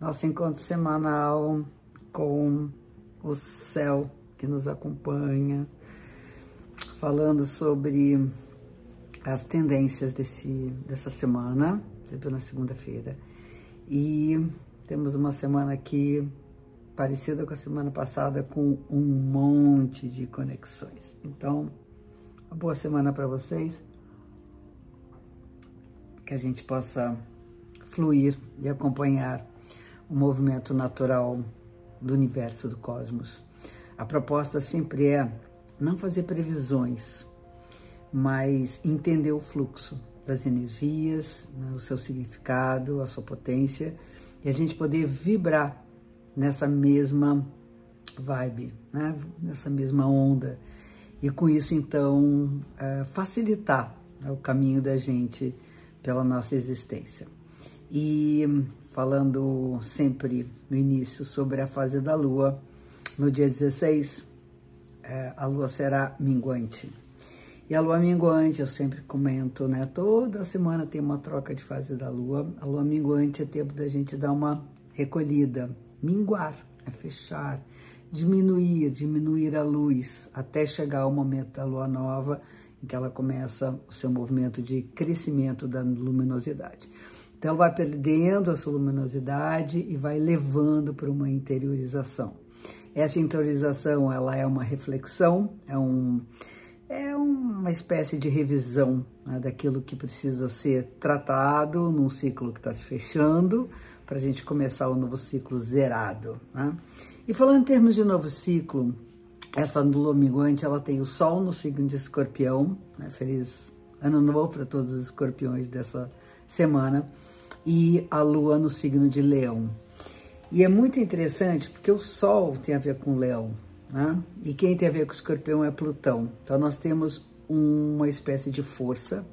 nosso encontro semanal com o céu que nos acompanha, falando sobre as tendências desse, dessa semana, sempre na segunda-feira. E temos uma semana aqui parecida com a semana passada, com um monte de conexões. Então, uma boa semana para vocês. Que a gente possa fluir e acompanhar o movimento natural do universo, do cosmos. A proposta sempre é não fazer previsões, mas entender o fluxo das energias, né, o seu significado, a sua potência, e a gente poder vibrar nessa mesma vibe, né, nessa mesma onda, e com isso então é, facilitar né, o caminho da gente pela nossa existência. E falando sempre no início sobre a fase da Lua, no dia 16, é, a Lua será minguante. E a Lua minguante, eu sempre comento, né? Toda semana tem uma troca de fase da Lua. A Lua minguante é tempo da gente dar uma recolhida, minguar, é fechar, diminuir, diminuir a luz, até chegar ao momento da Lua nova, em que ela começa o seu movimento de crescimento da luminosidade. Então, ela vai perdendo a sua luminosidade e vai levando para uma interiorização. Essa interiorização, ela é uma reflexão, é, um, é uma espécie de revisão né, daquilo que precisa ser tratado num ciclo que está se fechando, para a gente começar o novo ciclo zerado. Né? E falando em termos de novo ciclo, essa lua minguante, ela tem o Sol no signo de Escorpião, né? feliz ano novo para todos os escorpiões dessa semana, e a Lua no signo de Leão. E é muito interessante porque o Sol tem a ver com Leão, né? E quem tem a ver com Escorpião é Plutão. Então nós temos uma espécie de força,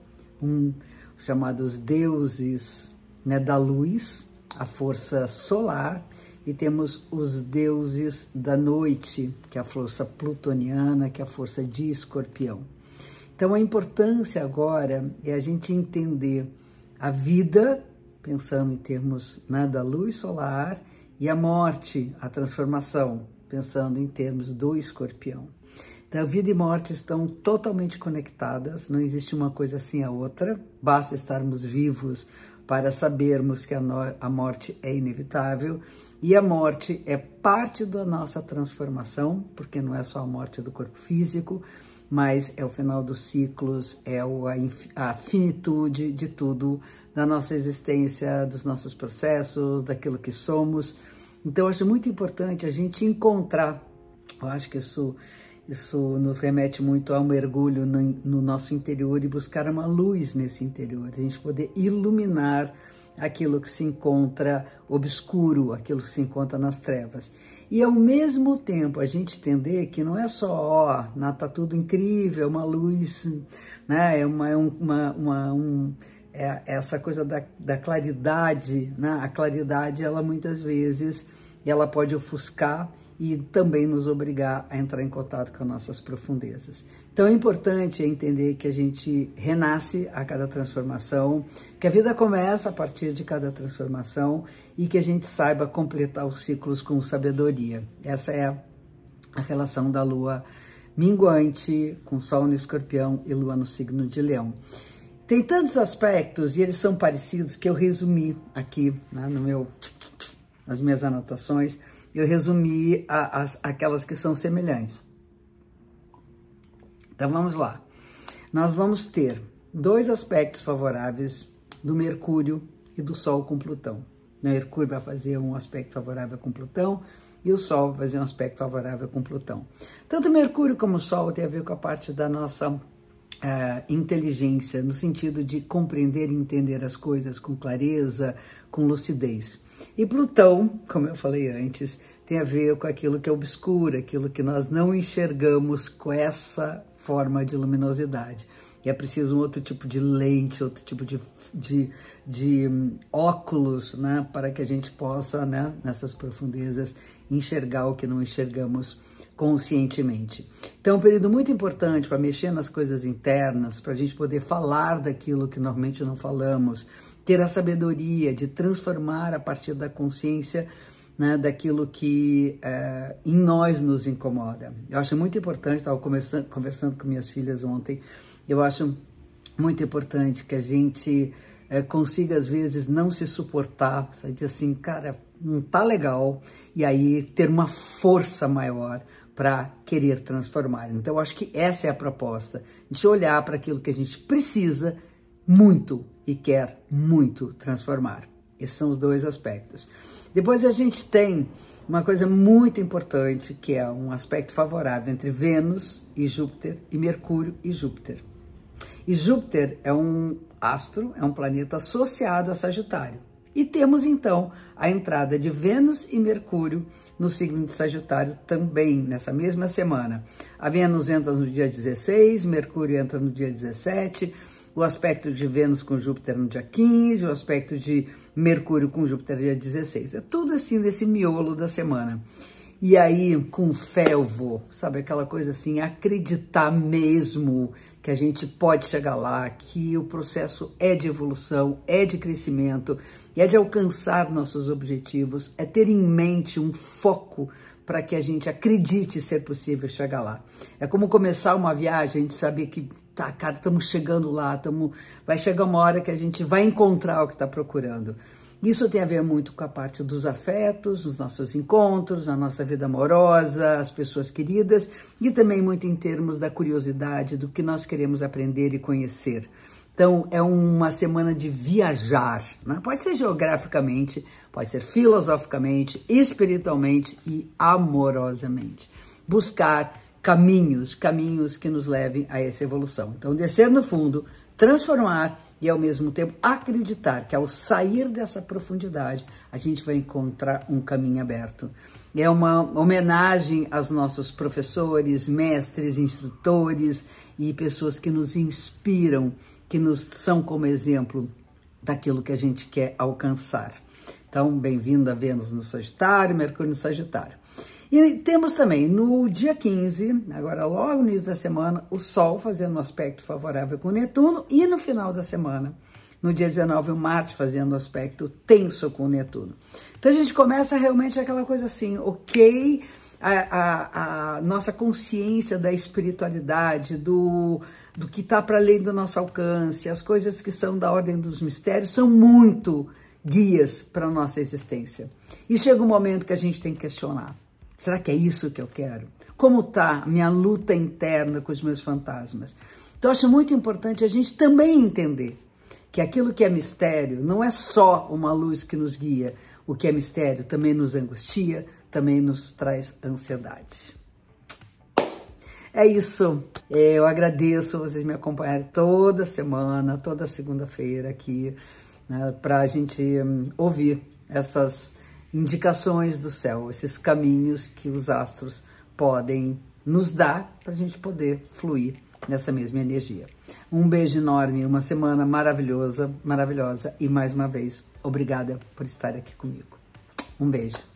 um chamados deuses né, da luz, a força solar, e temos os deuses da noite, que é a força plutoniana, que é a força de Escorpião. Então a importância agora é a gente entender a vida, pensando em termos né, da luz solar, e a morte, a transformação, pensando em termos do escorpião. Então, vida e morte estão totalmente conectadas, não existe uma coisa assim a outra, basta estarmos vivos para sabermos que a, a morte é inevitável e a morte é parte da nossa transformação, porque não é só a morte do corpo físico, mas é o final dos ciclos, é a, finitude de tudo, da nossa existência, dos nossos processos, daquilo que somos. Então, eu acho muito importante a gente encontrar, eu acho que isso, isso nos remete muito ao mergulho no, no nosso interior e buscar uma luz nesse interior, a gente poder iluminar aquilo que se encontra obscuro, aquilo que se encontra nas trevas. E ao mesmo tempo a gente entender que não é só, ó, tá tudo incrível, uma luz, né, é uma, é uma, uma um, é essa coisa da, da claridade, né? A claridade, ela muitas vezes, ela pode ofuscar e também nos obrigar a entrar em contato com as nossas profundezas. Então é importante entender que a gente renasce a cada transformação, que a vida começa a partir de cada transformação e que a gente saiba completar os ciclos com sabedoria. Essa é a relação da lua minguante com sol no escorpião e lua no signo de leão. Tem tantos aspectos e eles são parecidos que eu resumi aqui né, no meu, nas minhas anotações eu resumi a, as, aquelas que são semelhantes. Então vamos lá. Nós vamos ter dois aspectos favoráveis do Mercúrio e do Sol com Plutão. Mercúrio vai fazer um aspecto favorável com Plutão e o Sol vai fazer um aspecto favorável com Plutão. Tanto Mercúrio como o Sol tem a ver com a parte da nossa uh, inteligência, no sentido de compreender e entender as coisas com clareza, com lucidez. E Plutão, como eu falei antes, tem a ver com aquilo que é obscuro, aquilo que nós não enxergamos com essa forma de luminosidade. E é preciso um outro tipo de lente, outro tipo de, de, de um, óculos, né, para que a gente possa, né, nessas profundezas, enxergar o que não enxergamos conscientemente. Então, é um período muito importante para mexer nas coisas internas, para a gente poder falar daquilo que normalmente não falamos, ter a sabedoria de transformar a partir da consciência né, daquilo que é, em nós nos incomoda. Eu acho muito importante, estava conversando, com minhas filhas ontem, eu acho muito importante que a gente é, consiga, às vezes, não se suportar, sabe? assim, cara, não tá legal, e aí ter uma força maior para querer transformar. Então, eu acho que essa é a proposta, de olhar para aquilo que a gente precisa muito e quer muito transformar. Esses são os dois aspectos. Depois a gente tem uma coisa muito importante, que é um aspecto favorável entre Vênus e Júpiter e Mercúrio e Júpiter. E Júpiter é um astro, é um planeta associado a Sagitário. E temos então a entrada de Vênus e Mercúrio no signo de Sagitário também nessa mesma semana. A Vênus entra no dia 16, Mercúrio entra no dia 17, o aspecto de Vênus com Júpiter no dia 15, o aspecto de Mercúrio com Júpiter dia 16. É tudo assim nesse miolo da semana. E aí, com fé eu vou, sabe? Aquela coisa assim, acreditar mesmo que a gente pode chegar lá, que o processo é de evolução, é de crescimento, é de alcançar nossos objetivos, é ter em mente um foco para que a gente acredite ser possível chegar lá. É como começar uma viagem, a gente saber que tá, cara, estamos chegando lá, tamo, vai chegar uma hora que a gente vai encontrar o que está procurando. Isso tem a ver muito com a parte dos afetos, os nossos encontros, a nossa vida amorosa, as pessoas queridas e também muito em termos da curiosidade, do que nós queremos aprender e conhecer. Então, é uma semana de viajar, né? pode ser geograficamente, pode ser filosoficamente, espiritualmente e amorosamente. Buscar caminhos, caminhos que nos levem a essa evolução. Então, descer no fundo, transformar e ao mesmo tempo acreditar que ao sair dessa profundidade a gente vai encontrar um caminho aberto. É uma homenagem aos nossos professores, mestres, instrutores e pessoas que nos inspiram, que nos são como exemplo daquilo que a gente quer alcançar. Então, bem-vindo a Vênus no Sagitário, Mercúrio no Sagitário. E temos também no dia 15, agora logo no início da semana, o Sol fazendo um aspecto favorável com Netuno e no final da semana, no dia 19, o Marte fazendo um aspecto tenso com Netuno. Então a gente começa realmente aquela coisa assim, ok, a, a, a nossa consciência da espiritualidade, do, do que está para além do nosso alcance, as coisas que são da ordem dos mistérios são muito guias para a nossa existência. E chega um momento que a gente tem que questionar. Será que é isso que eu quero? Como está minha luta interna com os meus fantasmas? Então, acho muito importante a gente também entender que aquilo que é mistério não é só uma luz que nos guia, o que é mistério também nos angustia, também nos traz ansiedade. É isso. Eu agradeço vocês me acompanharem toda semana, toda segunda-feira aqui, né, para a gente um, ouvir essas indicações do céu, esses caminhos que os astros podem nos dar para a gente poder fluir nessa mesma energia. Um beijo enorme, uma semana maravilhosa, maravilhosa e mais uma vez, obrigada por estar aqui comigo. Um beijo.